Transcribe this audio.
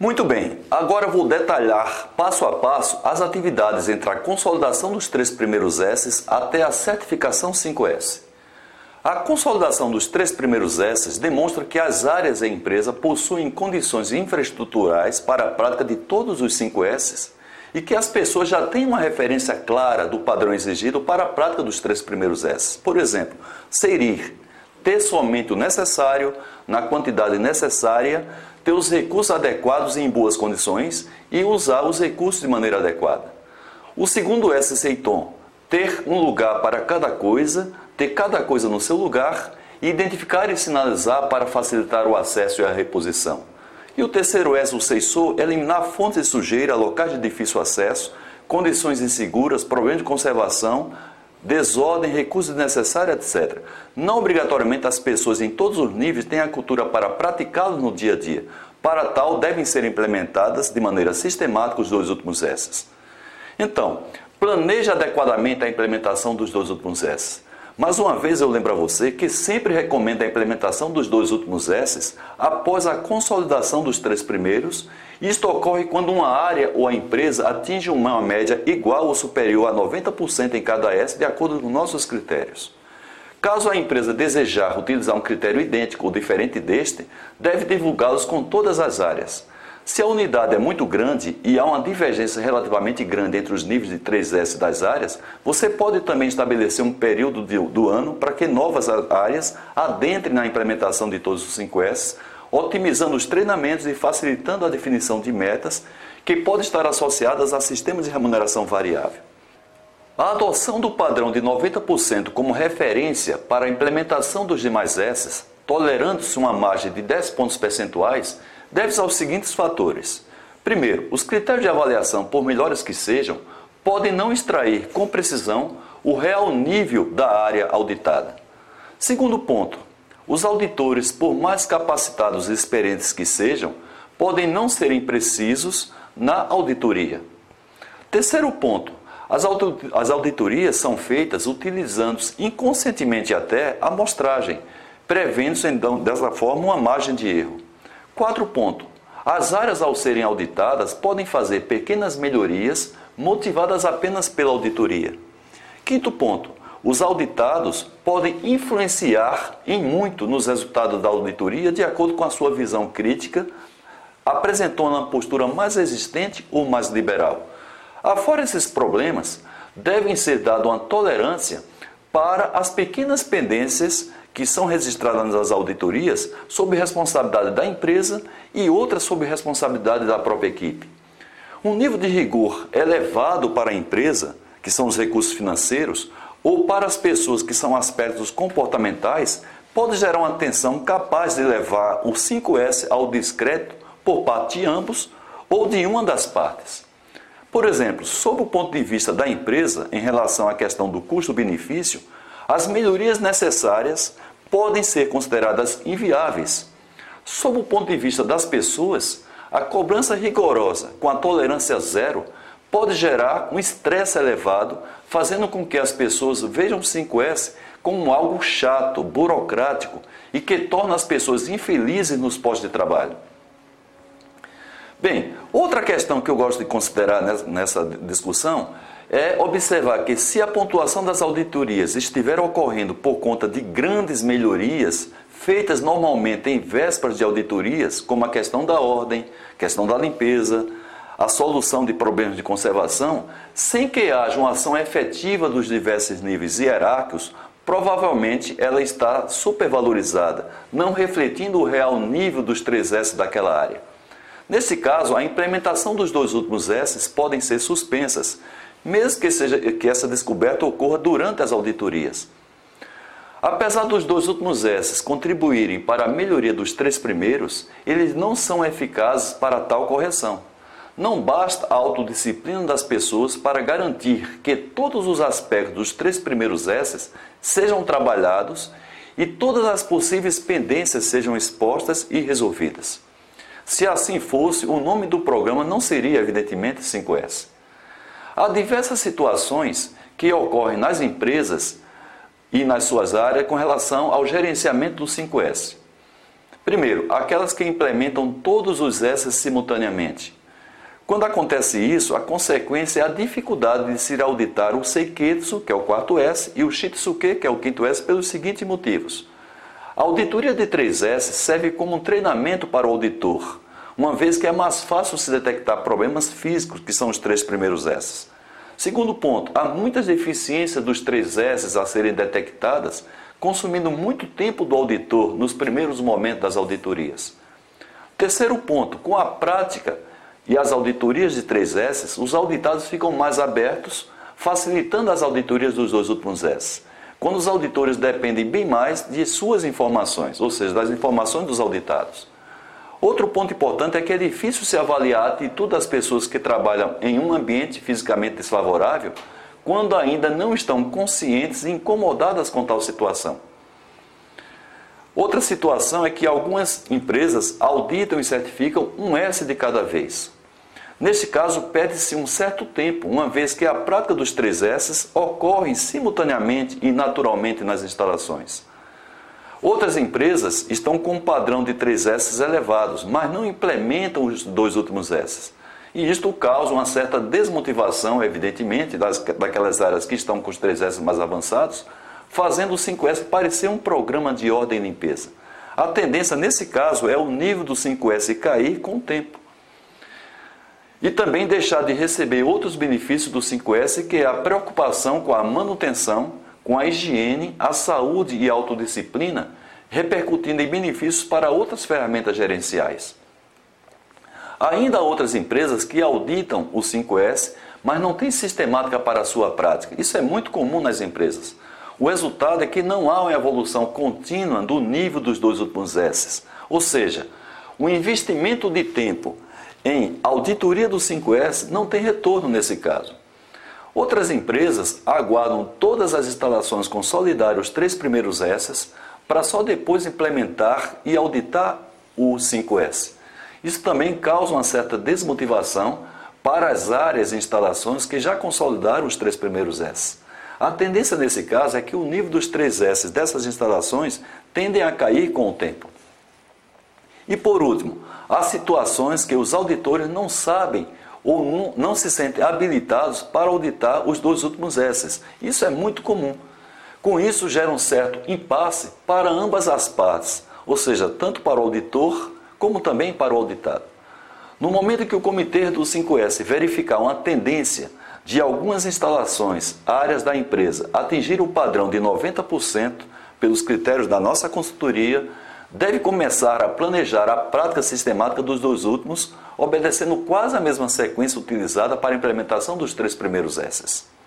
Muito bem, agora vou detalhar passo a passo as atividades entre a consolidação dos três primeiros S até a certificação 5S. A consolidação dos três primeiros S demonstra que as áreas da empresa possuem condições infraestruturais para a prática de todos os 5 S e que as pessoas já têm uma referência clara do padrão exigido para a prática dos três primeiros S. Por exemplo, ser ir, ter somente o necessário, na quantidade necessária, ter os recursos adequados e em boas condições e usar os recursos de maneira adequada. O segundo S, Seiton, ter um lugar para cada coisa, ter cada coisa no seu lugar identificar e sinalizar para facilitar o acesso e a reposição. E o terceiro S, o Seisor, eliminar fontes de sujeira, locais de difícil acesso, condições inseguras, problemas de conservação, desordem, recursos necessários, etc. Não obrigatoriamente as pessoas em todos os níveis têm a cultura para praticá-lo no dia a dia. Para tal, devem ser implementadas de maneira sistemática os dois últimos S. Então, planeje adequadamente a implementação dos dois últimos S. Mais uma vez eu lembro a você que sempre recomendo a implementação dos dois últimos S após a consolidação dos três primeiros. Isto ocorre quando uma área ou a empresa atinge uma média igual ou superior a 90% em cada S de acordo com nossos critérios. Caso a empresa desejar utilizar um critério idêntico ou diferente deste, deve divulgá-los com todas as áreas. Se a unidade é muito grande e há uma divergência relativamente grande entre os níveis de 3S das áreas, você pode também estabelecer um período do ano para que novas áreas adentrem na implementação de todos os 5S, otimizando os treinamentos e facilitando a definição de metas que podem estar associadas a sistemas de remuneração variável. A adoção do padrão de 90% como referência para a implementação dos demais S, tolerando-se uma margem de 10 pontos percentuais, deve-se aos seguintes fatores. Primeiro, os critérios de avaliação, por melhores que sejam, podem não extrair com precisão o real nível da área auditada. Segundo ponto, os auditores, por mais capacitados e experientes que sejam, podem não serem precisos na auditoria. Terceiro ponto, as auditorias são feitas utilizando inconscientemente até a amostragem, prevendo-se então dessa forma uma margem de erro. Quatro pontos. As áreas, ao serem auditadas, podem fazer pequenas melhorias motivadas apenas pela auditoria. Quinto ponto. Os auditados podem influenciar em muito nos resultados da auditoria de acordo com a sua visão crítica, apresentando uma postura mais resistente ou mais liberal. Afora esses problemas, devem ser dada uma tolerância para as pequenas pendências que são registradas nas auditorias sob responsabilidade da empresa e outras sob responsabilidade da própria equipe. Um nível de rigor elevado para a empresa, que são os recursos financeiros, ou para as pessoas, que são aspectos comportamentais, pode gerar uma tensão capaz de levar o 5S ao discreto por parte de ambos ou de uma das partes. Por exemplo, sob o ponto de vista da empresa, em relação à questão do custo-benefício, as melhorias necessárias podem ser consideradas inviáveis. Sob o ponto de vista das pessoas, a cobrança rigorosa com a tolerância zero pode gerar um estresse elevado, fazendo com que as pessoas vejam o 5S como algo chato, burocrático e que torna as pessoas infelizes nos postos de trabalho. Bem, outra questão que eu gosto de considerar nessa discussão é observar que se a pontuação das auditorias estiver ocorrendo por conta de grandes melhorias feitas normalmente em vésperas de auditorias, como a questão da ordem, questão da limpeza, a solução de problemas de conservação, sem que haja uma ação efetiva dos diversos níveis hierárquicos, provavelmente ela está supervalorizada, não refletindo o real nível dos três S daquela área. Nesse caso, a implementação dos dois últimos S podem ser suspensas, mesmo que, seja, que essa descoberta ocorra durante as auditorias. Apesar dos dois últimos S contribuírem para a melhoria dos três primeiros, eles não são eficazes para tal correção. Não basta a autodisciplina das pessoas para garantir que todos os aspectos dos três primeiros S sejam trabalhados e todas as possíveis pendências sejam expostas e resolvidas. Se assim fosse, o nome do programa não seria, evidentemente, 5S. Há diversas situações que ocorrem nas empresas e nas suas áreas com relação ao gerenciamento do 5S. Primeiro, aquelas que implementam todos os S simultaneamente. Quando acontece isso, a consequência é a dificuldade de se auditar o Seiketsu, que é o quarto S, e o Shitsuke, que é o quinto S, pelos seguintes motivos. A auditoria de 3S serve como um treinamento para o auditor, uma vez que é mais fácil se detectar problemas físicos, que são os três primeiros S. Segundo ponto, há muitas deficiências dos três S a serem detectadas, consumindo muito tempo do auditor nos primeiros momentos das auditorias. Terceiro ponto, com a prática, e as auditorias de 3S, os auditados ficam mais abertos, facilitando as auditorias dos dois últimos S. Quando os auditores dependem bem mais de suas informações, ou seja, das informações dos auditados. Outro ponto importante é que é difícil se avaliar a atitude das pessoas que trabalham em um ambiente fisicamente desfavorável quando ainda não estão conscientes e incomodadas com tal situação. Outra situação é que algumas empresas auditam e certificam um S de cada vez. Neste caso, perde-se um certo tempo, uma vez que a prática dos três S ocorre simultaneamente e naturalmente nas instalações. Outras empresas estão com um padrão de três S elevados, mas não implementam os dois últimos S. E isto causa uma certa desmotivação, evidentemente, das, daquelas áreas que estão com os três S mais avançados, fazendo o 5S parecer um programa de ordem e limpeza. A tendência, nesse caso, é o nível do 5S cair com o tempo e também deixar de receber outros benefícios do 5S, que é a preocupação com a manutenção, com a higiene, a saúde e a autodisciplina, repercutindo em benefícios para outras ferramentas gerenciais. Ainda há outras empresas que auditam o 5S, mas não têm sistemática para a sua prática. Isso é muito comum nas empresas. O resultado é que não há uma evolução contínua do nível dos dois últimos S. Ou seja, o investimento de tempo em auditoria do 5S não tem retorno nesse caso. Outras empresas aguardam todas as instalações consolidar os três primeiros S para só depois implementar e auditar o 5S. Isso também causa uma certa desmotivação para as áreas e instalações que já consolidaram os três primeiros S. A tendência nesse caso é que o nível dos três S dessas instalações tendem a cair com o tempo. E por último, há situações que os auditores não sabem ou não, não se sentem habilitados para auditar os dois últimos S. Isso é muito comum. Com isso, gera um certo impasse para ambas as partes, ou seja, tanto para o auditor como também para o auditado. No momento que o comitê do 5S verificar uma tendência de algumas instalações, áreas da empresa, atingir o padrão de 90% pelos critérios da nossa consultoria, deve começar a planejar a prática sistemática dos dois últimos, obedecendo quase a mesma sequência utilizada para a implementação dos três primeiros S's.